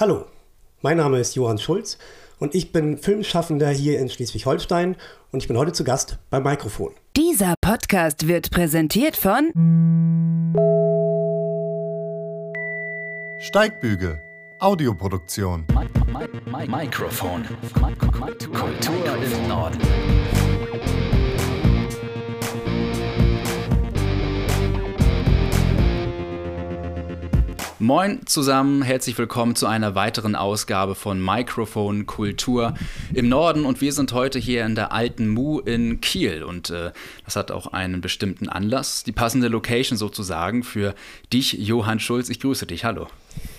Hallo, mein Name ist Johann Schulz und ich bin Filmschaffender hier in Schleswig-Holstein und ich bin heute zu Gast beim Mikrofon. Dieser Podcast wird präsentiert von Steigbügel, Audioproduktion. Mikrofon. Kultur im Norden. Moin zusammen, herzlich willkommen zu einer weiteren Ausgabe von Mikrofon Kultur im Norden und wir sind heute hier in der alten Mu in Kiel und äh, das hat auch einen bestimmten Anlass, die passende Location sozusagen für dich, Johann Schulz. Ich grüße dich, hallo.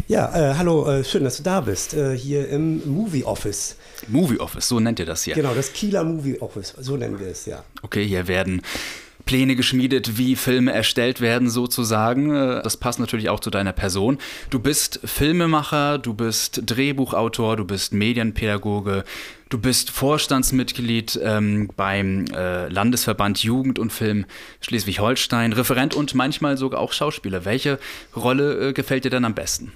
Ja, äh, hallo, äh, schön, dass du da bist, äh, hier im Movie Office. Movie Office, so nennt ihr das hier. Genau, das Kieler Movie Office, so nennen wir es, ja. Okay, hier werden Pläne geschmiedet, wie Filme erstellt werden sozusagen. Äh, das passt natürlich auch zu deiner Person. Du bist Filmemacher, du bist Drehbuchautor, du bist Medienpädagoge, du bist Vorstandsmitglied ähm, beim äh, Landesverband Jugend und Film Schleswig-Holstein, Referent und manchmal sogar auch Schauspieler. Welche Rolle äh, gefällt dir denn am besten?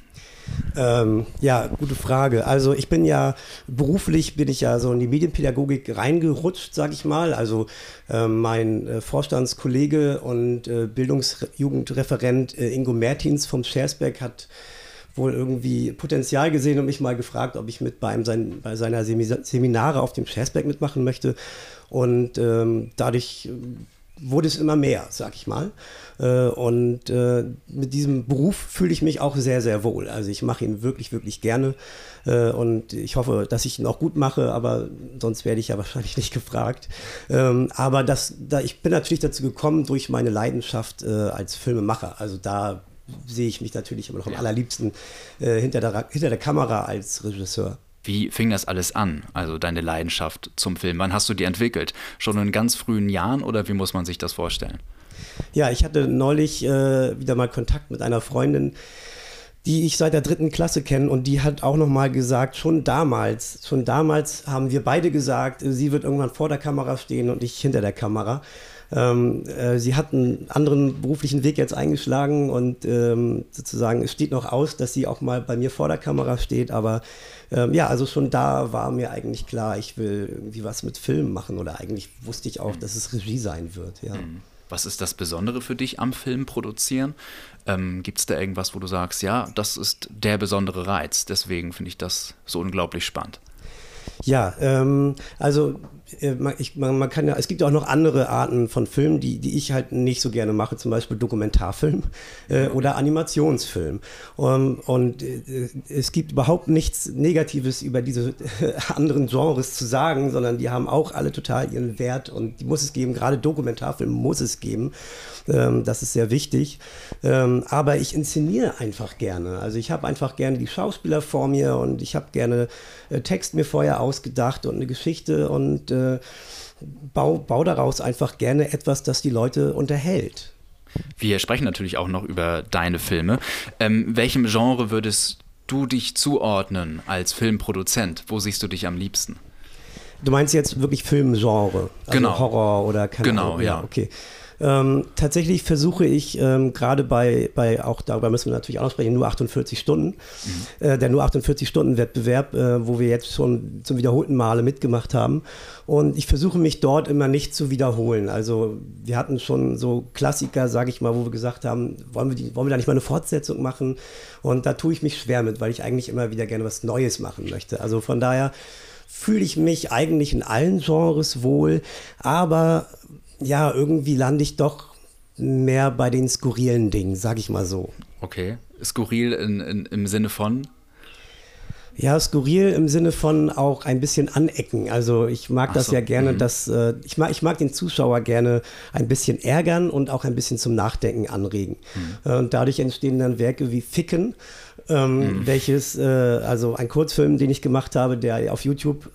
Ähm, ja, gute Frage. Also ich bin ja beruflich bin ich ja so in die Medienpädagogik reingerutscht, sag ich mal. Also äh, mein äh, Vorstandskollege und äh, Bildungsjugendreferent äh, Ingo Mertins vom Schersberg hat wohl irgendwie Potenzial gesehen und mich mal gefragt, ob ich mit bei, einem sein, bei seiner Seminare auf dem Schersberg mitmachen möchte. Und ähm, dadurch wurde es immer mehr, sag ich mal. Äh, und äh, mit diesem Beruf fühle ich mich auch sehr, sehr wohl. Also ich mache ihn wirklich, wirklich gerne. Äh, und ich hoffe, dass ich ihn auch gut mache, aber sonst werde ich ja wahrscheinlich nicht gefragt. Ähm, aber das, da, ich bin natürlich dazu gekommen durch meine Leidenschaft als Filmemacher. Also da sehe ich mich natürlich immer noch am allerliebsten hinter, der, hinter der Kamera als Regisseur. Wie fing das alles an, also deine Leidenschaft zum Film? Wann hast du die entwickelt? Schon in ganz frühen Jahren oder wie muss man sich das vorstellen? Ja, ich hatte neulich äh, wieder mal Kontakt mit einer Freundin, die ich seit der dritten Klasse kenne und die hat auch noch mal gesagt, schon damals, schon damals haben wir beide gesagt, sie wird irgendwann vor der Kamera stehen und ich hinter der Kamera. Ähm, äh, sie hat einen anderen beruflichen Weg jetzt eingeschlagen und ähm, sozusagen es steht noch aus, dass sie auch mal bei mir vor der Kamera steht, aber ähm, ja, also schon da war mir eigentlich klar, ich will irgendwie was mit Film machen oder eigentlich wusste ich auch, mhm. dass es Regie sein wird, ja. Mhm. Was ist das Besondere für dich am Film produzieren? Ähm, Gibt es da irgendwas, wo du sagst, ja, das ist der besondere Reiz, deswegen finde ich das so unglaublich spannend? Ja, ähm, also äh, ich, man, man, kann ja, es gibt ja auch noch andere Arten von Filmen, die, die ich halt nicht so gerne mache, zum Beispiel Dokumentarfilm äh, oder Animationsfilm. Um, und äh, es gibt überhaupt nichts Negatives über diese äh, anderen Genres zu sagen, sondern die haben auch alle total ihren Wert und die muss es geben. Gerade Dokumentarfilm muss es geben. Ähm, das ist sehr wichtig. Ähm, aber ich inszeniere einfach gerne. Also ich habe einfach gerne die Schauspieler vor mir und ich habe gerne äh, Text mir vorher ausgedacht und eine Geschichte und äh, bau, bau daraus einfach gerne etwas, das die Leute unterhält. Wir sprechen natürlich auch noch über deine Filme. Ähm, welchem Genre würdest du dich zuordnen als Filmproduzent? Wo siehst du dich am liebsten? Du meinst jetzt wirklich Filmgenre? Also genau. Horror oder keine Genau, Ahnung. ja. Okay. Ähm, tatsächlich versuche ich ähm, gerade bei, bei, auch darüber müssen wir natürlich auch noch sprechen, nur 48 Stunden, mhm. äh, der nur 48 Stunden Wettbewerb, äh, wo wir jetzt schon zum wiederholten Male mitgemacht haben. Und ich versuche mich dort immer nicht zu wiederholen. Also wir hatten schon so Klassiker, sage ich mal, wo wir gesagt haben, wollen wir, die, wollen wir da nicht mal eine Fortsetzung machen? Und da tue ich mich schwer mit, weil ich eigentlich immer wieder gerne was Neues machen möchte. Also von daher fühle ich mich eigentlich in allen Genres wohl, aber ja, irgendwie lande ich doch mehr bei den skurrilen Dingen, sag ich mal so. Okay. Skurril in, in, im Sinne von? Ja, skurril im Sinne von auch ein bisschen anecken. Also ich mag Ach das so. ja gerne, mhm. dass äh, ich mag ich mag den Zuschauer gerne ein bisschen ärgern und auch ein bisschen zum Nachdenken anregen. Mhm. Äh, und dadurch entstehen dann Werke wie Ficken, ähm, mhm. welches äh, also ein Kurzfilm, den ich gemacht habe, der auf YouTube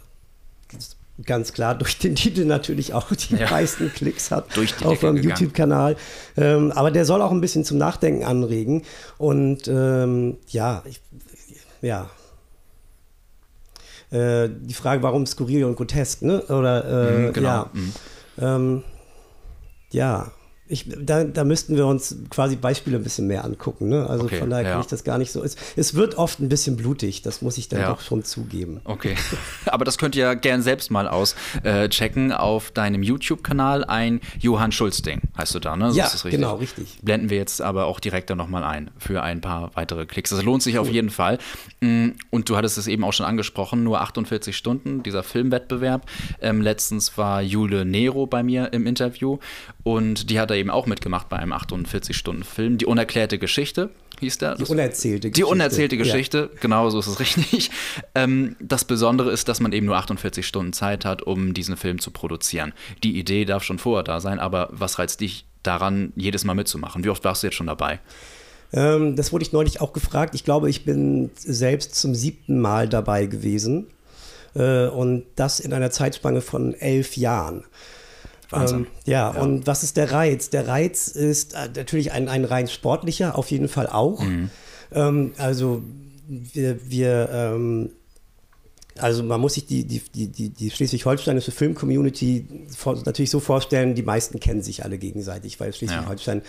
ganz klar durch den Titel natürlich auch die ja. meisten Klicks hat auf meinem YouTube-Kanal. Ähm, aber der soll auch ein bisschen zum Nachdenken anregen. Und ähm, ja, ich, ja. Äh, die Frage, warum skurril und grotesk, ne? Oder äh, mhm, genau. ja. Mhm. Ähm, ja, Ich, da, da müssten wir uns quasi Beispiele ein bisschen mehr angucken. Ne? Also Okay, von daher ja. kann ich das gar nicht so. Es, es wird oft ein bisschen blutig, das muss ich dann Ja. doch schon zugeben. Okay. Aber das könnt ihr ja gern selbst mal auschecken auf deinem YouTube-Kanal. Ein Johann Schulz-Ding heißt du da, ne? So Ja, richtig. genau, richtig. Blenden wir jetzt aber auch direkt dann nochmal ein für ein paar weitere Klicks. Das lohnt sich auf jeden Fall. Mm, Und du hattest es eben auch schon angesprochen, nur 48 Stunden, dieser Filmwettbewerb. Ähm, letztens war Jule Nero bei mir im Interview und die hat da eben auch mitgemacht bei einem 48-Stunden-Film. Die unerklärte Geschichte hieß der. Die unerzählte Die Geschichte. unerzählte Ja. Geschichte, genau so ist es richtig. Ähm, das Besondere ist, dass man eben nur 48 Stunden Zeit hat, um diesen Film zu produzieren. Die Idee darf schon vorher da sein, aber was reizt dich daran, jedes Mal mitzumachen? Wie oft warst du jetzt schon dabei? Ähm, das wurde ich neulich auch gefragt. Ich glaube, ich bin selbst zum siebten Mal dabei gewesen. Äh, und das in einer Zeitspanne von elf Jahren. Wahnsinn. Ähm, ja, und was ist der Reiz? Der Reiz ist äh, natürlich ein, ein rein sportlicher, auf jeden Fall auch. Ähm, also wir, wir ähm, also man muss sich die, die, die, die, schleswig-holsteinische Film-Community natürlich so vorstellen, die meisten kennen sich alle gegenseitig, weil Schleswig-Holstein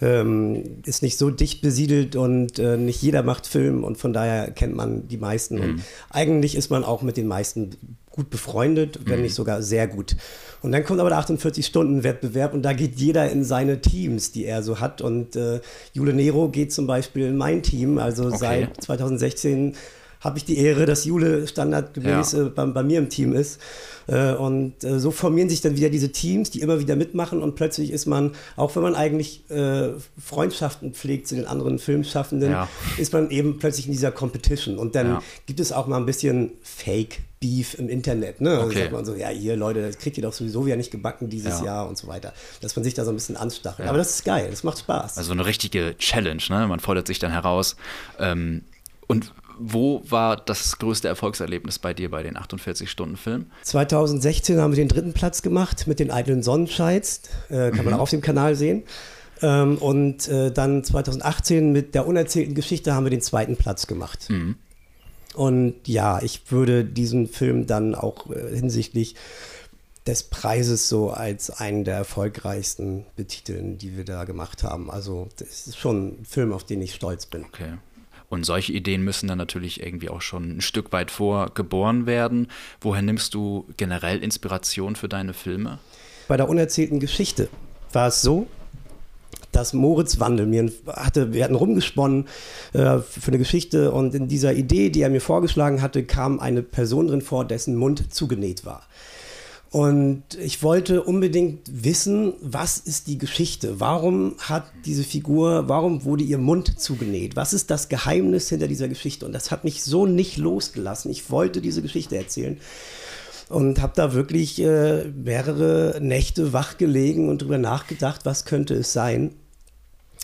ähm, ist nicht so dicht besiedelt und äh, nicht jeder macht Film und von daher kennt man die meisten. Und eigentlich ist man auch mit den meisten gut befreundet, wenn nicht sogar sehr gut. Und dann kommt aber der 48-Stunden-Wettbewerb und da geht jeder in seine Teams, die er so hat. Und äh, Jule Nero geht zum Beispiel in mein Team. Also Okay. seit 2016 habe ich die Ehre, dass Jule standardgemäß Ja. äh, bei, bei mir im Team ist. Äh, und äh, so formieren sich dann wieder diese Teams, die immer wieder mitmachen und plötzlich ist man, auch wenn man eigentlich Freundschaften pflegt zu den anderen Filmschaffenden, Ja. ist man eben plötzlich in dieser Competition. Und dann Ja. gibt es auch mal ein bisschen Fake. Beef im Internet, ne? Also Okay. sagt man so, ja, hier Leute, das kriegt ihr doch sowieso wieder nicht gebacken dieses Ja. Jahr und so weiter. Dass man sich da so ein bisschen anstachelt. Aber das ist geil, das macht Spaß. Also eine richtige Challenge, ne? Man fordert sich dann heraus. Ähm, und wo war das größte Erfolgserlebnis bei dir bei den 48-Stunden-Filmen? 2016 haben wir den dritten Platz gemacht mit den eitlen Sonnenscheids. Äh, kann man auch auf dem Kanal sehen. Ähm, und äh, dann 2018 mit der unerzählten Geschichte haben wir den zweiten Platz gemacht. Und ja, ich würde diesen Film dann auch äh, hinsichtlich des Preises so als einen der erfolgreichsten betiteln, die wir da gemacht haben. Also das ist schon ein Film, auf den ich stolz bin. Okay. Und solche Ideen müssen dann natürlich irgendwie auch schon ein Stück weit vor geboren werden. Woher nimmst du generell Inspiration für deine Filme? Bei der unerzählten Geschichte war es so, dass Moritz Wandel mir hatte, wir hatten rumgesponnen äh, für eine Geschichte und in dieser Idee, die er mir vorgeschlagen hatte, kam eine Person drin vor, dessen Mund zugenäht war. Und ich wollte unbedingt wissen, was ist die Geschichte? Warum hat diese Figur, warum wurde ihr Mund zugenäht? Was ist das Geheimnis hinter dieser Geschichte? Und das hat mich so nicht losgelassen. Ich wollte diese Geschichte erzählen und habe da wirklich äh, mehrere Nächte wach gelegen und drüber nachgedacht, was könnte es sein.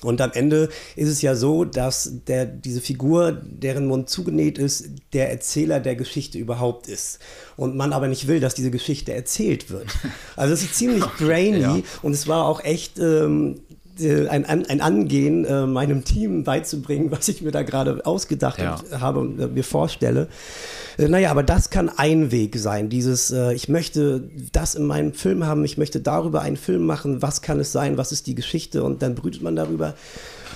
Und am Ende ist es ja so, dass der, diese Figur, deren Mund zugenäht ist, der Erzähler der Geschichte überhaupt ist. Und man aber nicht will, dass diese Geschichte erzählt wird. Also es ist ziemlich brainy Ja. und es war auch echt ähm, äh, ein, ein, ein Angehen, äh, meinem Team beizubringen, was ich mir da gerade ausgedacht Ja. habe und äh, mir vorstelle. Äh, naja, aber das kann ein Weg sein. Dieses, äh, ich möchte das in meinem Film haben, ich möchte darüber einen Film machen, was kann es sein, was ist die Geschichte und dann brütet man darüber.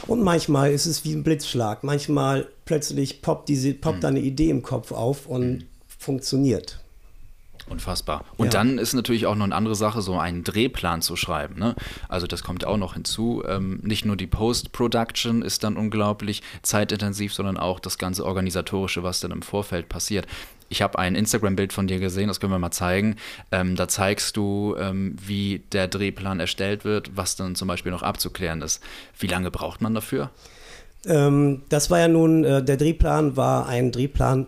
Und manchmal ist es wie ein Blitzschlag. Manchmal plötzlich poppt, diese, poppt da eine Idee im Kopf auf und funktioniert. Unfassbar. Und Ja. dann ist natürlich auch noch eine andere Sache, so einen Drehplan zu schreiben. Ne? Also das kommt auch noch hinzu. Ähm, nicht nur die Post-Production ist dann unglaublich zeitintensiv, sondern auch das ganze Organisatorische, was dann im Vorfeld passiert. Ich habe ein Instagram-Bild von dir gesehen, das können wir mal zeigen. Ähm, da zeigst du, ähm, wie der Drehplan erstellt wird, was dann zum Beispiel noch abzuklären ist. Wie lange braucht man dafür? Ähm, das war ja nun, äh, der Drehplan war ein Drehplan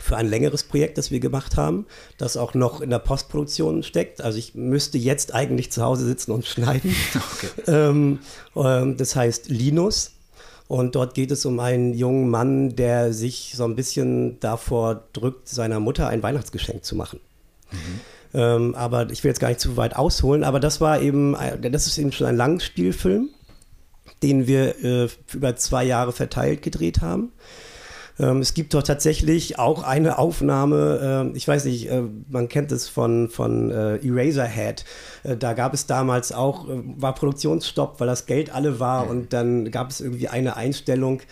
für ein längeres Projekt, das wir gemacht haben, das auch noch in der Postproduktion steckt. Also ich müsste jetzt eigentlich zu Hause sitzen und schneiden. ähm, ähm, das heißt Linus. Und dort geht es um einen jungen Mann, der sich so ein bisschen davor drückt, seiner Mutter ein Weihnachtsgeschenk zu machen. Ähm, aber ich will jetzt gar nicht zu weit ausholen, aber das war eben, äh, das ist eben schon ein Langspielfilm, den wir äh, über zwei Jahre verteilt gedreht haben. Ähm, es gibt doch tatsächlich auch eine Aufnahme, äh, ich weiß nicht, äh, man kennt es von, von äh, Eraserhead. Äh, da gab es damals auch, äh, war Produktionsstopp, weil das Geld alle war und dann gab es irgendwie eine Einstellung,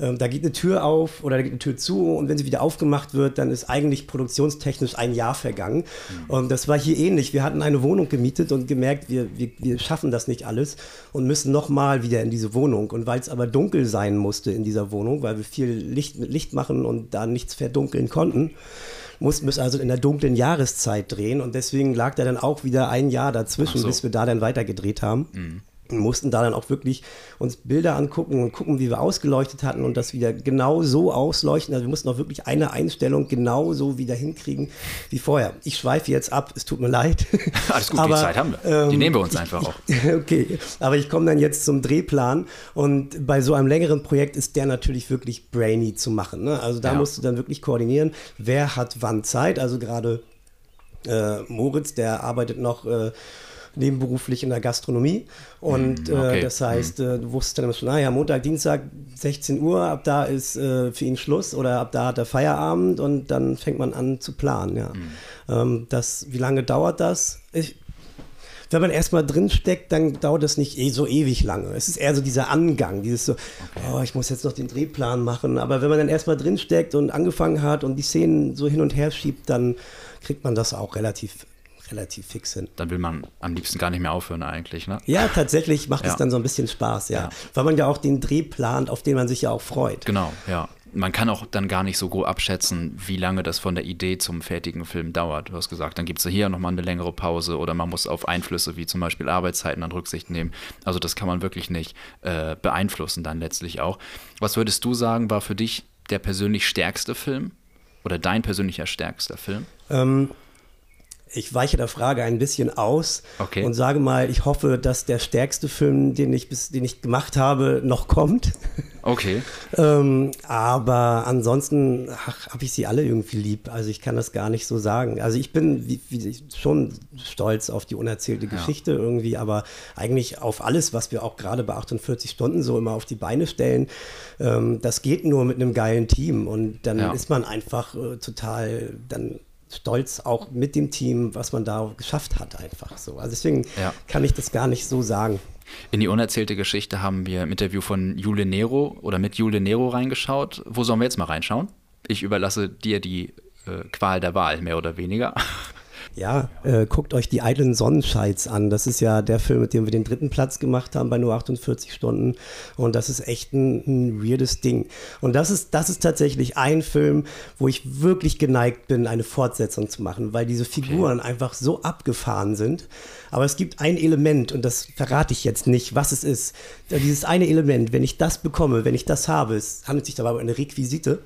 ähm, da geht eine Tür auf oder da geht eine Tür zu und wenn sie wieder aufgemacht wird, dann ist eigentlich produktionstechnisch ein Jahr vergangen. Mhm. Und das war hier ähnlich. Wir hatten eine Wohnung gemietet und gemerkt, wir, wir, wir schaffen das nicht alles und müssen nochmal wieder in diese Wohnung. Und weil es aber dunkel sein musste in dieser Wohnung, weil wir viel Licht mit Licht machen und da nichts verdunkeln konnten, mussten wir es also in der dunklen Jahreszeit drehen und deswegen lag da dann auch wieder ein Jahr dazwischen, so. bis wir da dann weitergedreht haben. Mhm mussten da dann auch wirklich uns Bilder angucken und gucken, wie wir ausgeleuchtet hatten und das wieder genau so ausleuchten. Also wir mussten auch wirklich eine Einstellung genau so wieder hinkriegen wie vorher. Ich schweife jetzt ab, es tut mir leid. Alles gut, aber, die Zeit haben wir. Die ähm, nehmen wir uns einfach auch. okay, aber ich komme dann jetzt zum Drehplan und bei so einem längeren Projekt ist der natürlich wirklich brainy zu machen. Ne? Also da ja. musst du dann wirklich koordinieren, wer hat wann Zeit. Also gerade äh, Moritz, der arbeitet noch äh, nebenberuflich in der Gastronomie. Und mm, okay. äh, das heißt, äh, du wusstest dann immer schon, naja, Montag, Dienstag, 16 Uhr, ab da ist äh, für ihn Schluss oder ab da hat er Feierabend und dann fängt man an zu planen. Ja. Mm. Ähm, das, wie lange dauert das? Ich, wenn man erstmal drinsteckt, dann dauert das nicht eh so ewig lange. Es ist eher so dieser Angang, dieses so, okay. oh, ich muss jetzt noch den Drehplan machen. Aber wenn man dann erstmal drinsteckt und angefangen hat und die Szenen so hin und her schiebt, dann kriegt man das auch relativ relativ fix sind. Dann will man am liebsten gar nicht mehr aufhören eigentlich, ne? Ja, tatsächlich macht ja. es dann so ein bisschen Spaß, ja. ja. Weil man ja auch den Dreh plant, auf den man sich ja auch freut. Genau, ja. Man kann auch dann gar nicht so grob abschätzen, wie lange das von der Idee zum fertigen Film dauert. Du hast gesagt, dann gibt es hier nochmal eine längere Pause oder man muss auf Einflüsse wie zum Beispiel Arbeitszeiten dann Rücksicht nehmen. Also das kann man wirklich nicht äh, beeinflussen dann letztlich auch. Was würdest du sagen, war für dich der persönlich stärkste Film oder dein persönlicher stärkster Film? Ähm, ich weiche der Frage ein bisschen aus okay. und sage mal, ich hoffe, dass der stärkste Film, den ich, bis, den ich gemacht habe, noch kommt. Okay. ähm, aber ansonsten habe ich sie alle irgendwie lieb. Also ich kann das gar nicht so sagen. Also ich bin wie, wie, schon stolz auf die unerzählte Geschichte ja. irgendwie, aber eigentlich auf alles, was wir auch gerade bei 48 Stunden so immer auf die Beine stellen. Ähm, das geht nur mit einem geilen Team und dann ja. ist man einfach äh, total dann stolz auch mit dem Team, was man da geschafft hat, einfach so. Also deswegen ja. kann ich das gar nicht so sagen. In die unerzählte Geschichte haben wir im Interview von Jule Nero oder mit Jule Nero reingeschaut. Wo sollen wir jetzt mal reinschauen? Ich überlasse dir die äh, Qual der Wahl, mehr oder weniger. Ja, äh, guckt euch die eitlen Sonnenscheids an. Das ist ja der Film, mit dem wir den dritten Platz gemacht haben bei nur 48 Stunden. Und das ist echt ein, ein weirdes Ding. Und das ist, das ist tatsächlich ein Film, wo ich wirklich geneigt bin, eine Fortsetzung zu machen, weil diese Figuren okay. einfach so abgefahren sind. Aber es gibt ein Element, und das verrate ich jetzt nicht, was es ist. Dieses eine Element, wenn ich das bekomme, wenn ich das habe, es handelt sich dabei um eine Requisite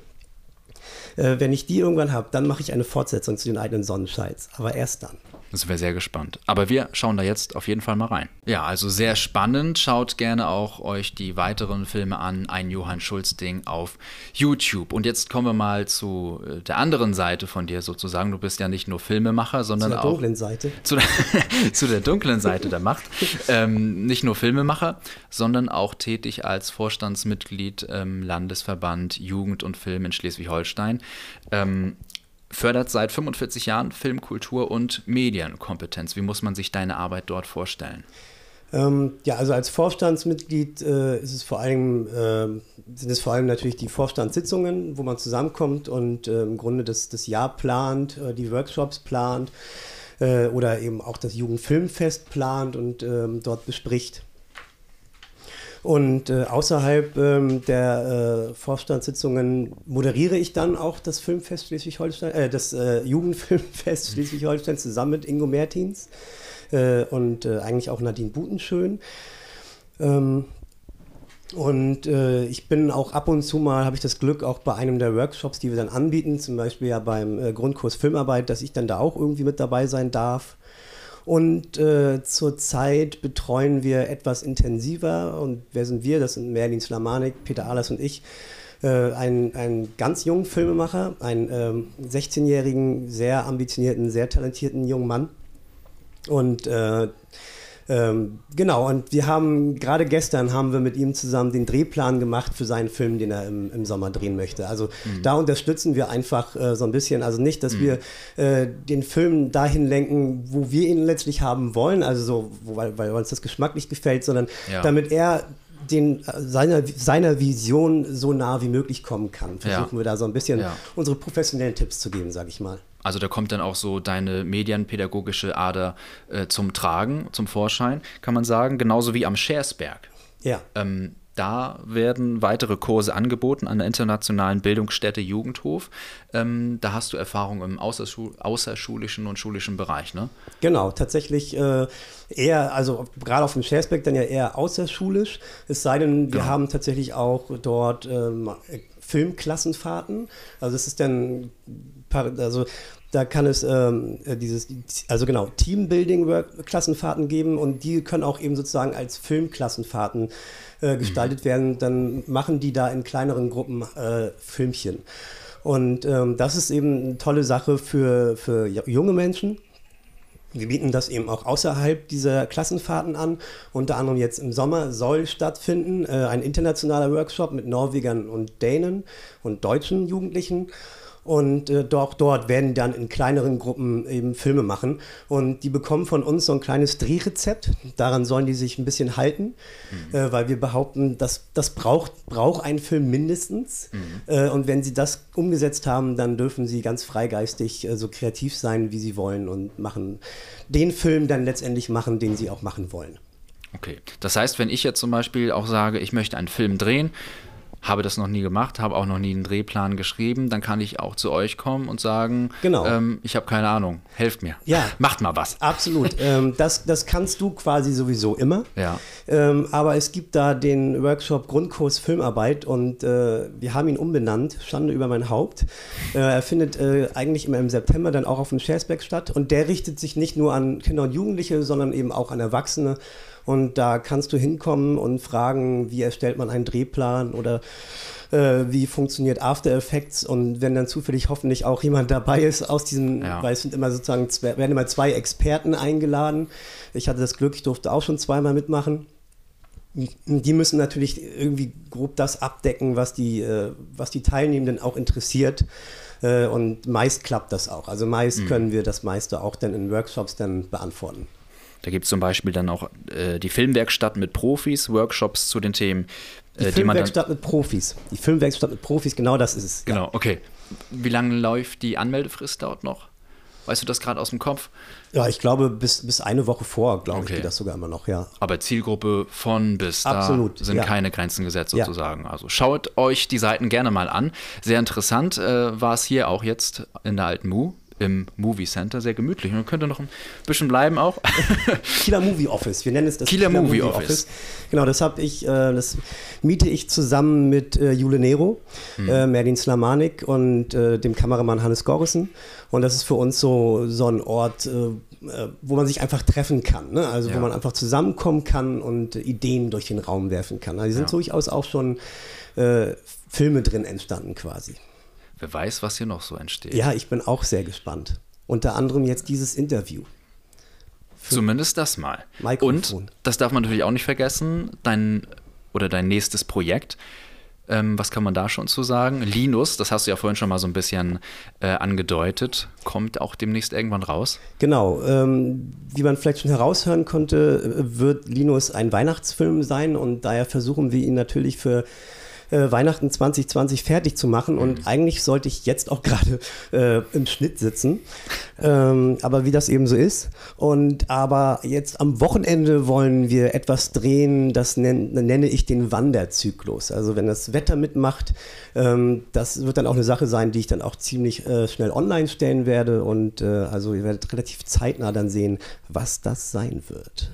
äh, wenn ich die irgendwann habe, dann mache ich eine Fortsetzung zu den eigenen Sonnenscheids. Aber erst dann. Das wäre sehr gespannt. Aber wir schauen da jetzt auf jeden Fall mal rein. Ja, also sehr spannend. Schaut gerne auch euch die weiteren Filme an. Ein Johann Schulz-Ding auf YouTube. Und jetzt kommen wir mal zu äh, der anderen Seite von dir sozusagen. Du bist ja nicht nur Filmemacher, sondern auch. Zu der dunklen Seite. Zu der, zu der dunklen Seite der Macht. Ähm, nicht nur Filmemacher, sondern auch tätig als Vorstandsmitglied im Landesverband Jugend und Film in Schleswig-Holstein. Ähm, fördert seit 45 Jahren Filmkultur und Medienkompetenz. Wie muss man sich deine Arbeit dort vorstellen? Ähm, ja, also als Vorstandsmitglied äh, ist es vor allem, äh, sind es vor allem natürlich die Vorstandssitzungen, wo man zusammenkommt und äh, im Grunde das, das Jahr plant, äh, die Workshops plant äh, oder eben auch das Jugendfilmfest plant und ähm, dort bespricht. Und äh, außerhalb ähm, der äh, Vorstandssitzungen moderiere ich dann auch das Filmfest Schleswig-Holstein, äh, das äh, Jugendfilmfest Schleswig-Holstein zusammen mit Ingo Mertins äh, und äh, eigentlich auch Nadine Butenschön. Ähm, und äh, ich bin auch ab und zu mal, habe ich das Glück, auch bei einem der Workshops, die wir dann anbieten, zum Beispiel ja beim äh, Grundkurs Filmarbeit, dass ich dann da auch irgendwie mit dabei sein darf. Und äh, zurzeit betreuen wir etwas intensiver. Und wer sind wir? Das sind Merlin Slamanik, Peter Ahlers und ich. Äh, einen, einen ganz jungen Filmemacher, einen ähm, 16-jährigen, sehr ambitionierten, sehr talentierten jungen Mann. Und äh, Ähm, genau, und wir haben gerade gestern haben wir mit ihm zusammen den Drehplan gemacht für seinen Film, den er im, im Sommer drehen möchte. Also mhm. da unterstützen wir einfach äh, so ein bisschen, also nicht, dass mhm. wir äh, den Film dahin lenken, wo wir ihn letztlich haben wollen, also so, wo, weil, weil uns das geschmacklich gefällt, sondern ja. damit er den, seiner, seiner Vision so nah wie möglich kommen kann. Versuchen ja. wir da so ein bisschen ja. unsere professionellen Tipps zu geben, sage ich mal. Also da kommt dann auch so deine medienpädagogische Ader äh, zum Tragen, zum Vorschein, kann man sagen, genauso wie am Schersberg. Ja. Ähm, da werden weitere Kurse angeboten an der internationalen Bildungsstätte Jugendhof. Ähm, da hast du Erfahrung im außerschu außerschulischen und schulischen Bereich, ne? Genau, tatsächlich äh, eher, also gerade auf dem Schersberg dann ja eher außerschulisch. Es sei denn, wir genau. haben tatsächlich auch dort ähm, Filmklassenfahrten. Also es ist dann, also da kann es ähm, dieses, also genau, Teambuilding-Klassenfahrten geben und die können auch eben sozusagen als Filmklassenfahrten äh, gestaltet mhm. werden. Dann machen die da in kleineren Gruppen äh, Filmchen. Und ähm, das ist eben eine tolle Sache für, für junge Menschen wir bieten das eben auch außerhalb dieser Klassenfahrten an. Unter anderem jetzt im Sommer soll stattfinden äh, ein internationaler Workshop mit Norwegern und Dänen und deutschen Jugendlichen. Und äh, doch dort werden dann in kleineren Gruppen eben Filme machen. Und die bekommen von uns so ein kleines Drehrezept. Daran sollen die sich ein bisschen halten, mhm. äh, weil wir behaupten, dass das braucht, braucht ein Film mindestens. Mhm. Äh, und wenn sie das umgesetzt haben, dann dürfen sie ganz freigeistig äh, so kreativ sein, wie sie wollen und machen den Film dann letztendlich machen, den sie auch machen wollen. Okay, das heißt, wenn ich jetzt zum Beispiel auch sage, ich möchte einen Film drehen, habe das noch nie gemacht, habe auch noch nie einen Drehplan geschrieben, dann kann ich auch zu euch kommen und sagen, genau. Ähm, ich habe keine Ahnung, helft mir. Ja. Macht mal was. Absolut. ähm, das, das kannst du quasi sowieso immer. Ja. Ähm, aber es gibt da den Workshop Grundkurs Filmarbeit und äh, wir haben ihn umbenannt, Schande über mein Haupt. Äh, er findet äh, eigentlich immer im September dann auch auf dem Schersberg statt und der richtet sich nicht nur an Kinder und Jugendliche, sondern eben auch an Erwachsene und da kannst du hinkommen und fragen, wie erstellt man einen Drehplan oder äh, wie funktioniert After Effects und wenn dann zufällig hoffentlich auch jemand dabei ist aus diesem, ja. weil es sind immer sozusagen, zwei, werden immer zwei Experten eingeladen. Ich hatte das Glück, ich durfte auch schon zweimal mitmachen. Die müssen natürlich irgendwie grob das abdecken, was die, äh, was die Teilnehmenden auch interessiert. Äh, und meist klappt das auch. Also meist mhm. können wir das meiste auch dann in Workshops dann beantworten. Da gibt es zum Beispiel dann auch äh, die Filmwerkstatt mit Profis, Workshops zu den Themen. Äh, die Filmwerkstatt mit Profis. Die Filmwerkstatt mit Profis, genau das ist es. Genau, ja. okay. Wie lange läuft die Anmeldefrist dort noch? Weißt du das gerade aus dem Kopf? Ja, ich glaube, bis, bis eine Woche vor, glaube okay. ich, geht das sogar immer noch, ja. Aber Zielgruppe von bis Absolut, da sind ja. keine Grenzen gesetzt sozusagen. Ja. Also schaut euch die Seiten gerne mal an. Sehr interessant äh, war es hier auch jetzt in der alten Mu im Movie Center. Sehr gemütlich. Und man könnte noch ein bisschen bleiben auch. Kieler Movie Office. Wir nennen es das Kieler, Kieler Movie, Movie Office. Office. Genau, das habe ich, äh, das miete ich zusammen mit äh, Jule Nero, hm. äh, Merlin Slamanik und äh, dem Kameramann Hannes Gorrissen. Und das ist für uns so, so ein Ort, äh, äh, wo man sich einfach treffen kann. Ne? Also ja. wo man einfach zusammenkommen kann und Ideen durch den Raum werfen kann. Also sind ja. durchaus auch schon Filme drin entstanden quasi. Wer weiß, was hier noch so entsteht. Ja, ich bin auch sehr gespannt. Unter anderem jetzt dieses Interview. Zumindest das mal. Mikrofon. Und das darf man natürlich auch nicht vergessen, dein oder dein nächstes Projekt. Ähm, was kann man da schon zu sagen? Linus, das hast du ja vorhin schon mal so ein bisschen äh, angedeutet, kommt auch demnächst irgendwann raus. Genau. Ähm, wie man vielleicht schon heraushören konnte, wird Linus ein Weihnachtsfilm sein und daher versuchen wir ihn natürlich für äh, Weihnachten 2020 fertig zu machen. Mhm. Und eigentlich sollte ich jetzt auch gerade äh, im Schnitt sitzen. Ähm, aber wie das eben so ist. Und aber jetzt am Wochenende wollen wir etwas drehen, das nenn, nenne ich den Wanderzyklus. Also wenn das Wetter mitmacht, ähm, das wird dann auch eine Sache sein, die ich dann auch ziemlich äh, schnell online stellen werde. Und äh, also ihr werdet relativ zeitnah dann sehen, was das sein wird.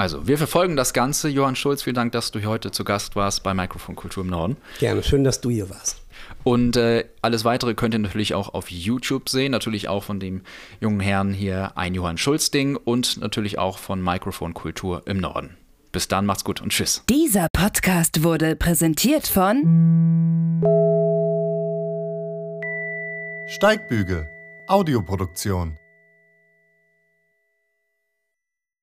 Also, wir verfolgen das Ganze. Johann Schulz, vielen Dank, dass du heute zu Gast warst bei Mikrofon Kultur im Norden. Gerne, schön, dass du hier warst. Und äh, alles weitere könnt ihr natürlich auch auf YouTube sehen. Natürlich auch von dem jungen Herrn hier ein Johann Schulz-Ding und natürlich auch von Mikrofon Kultur im Norden. Bis dann, macht's gut und tschüss. Dieser Podcast wurde präsentiert von Steigbügel, Audioproduktion.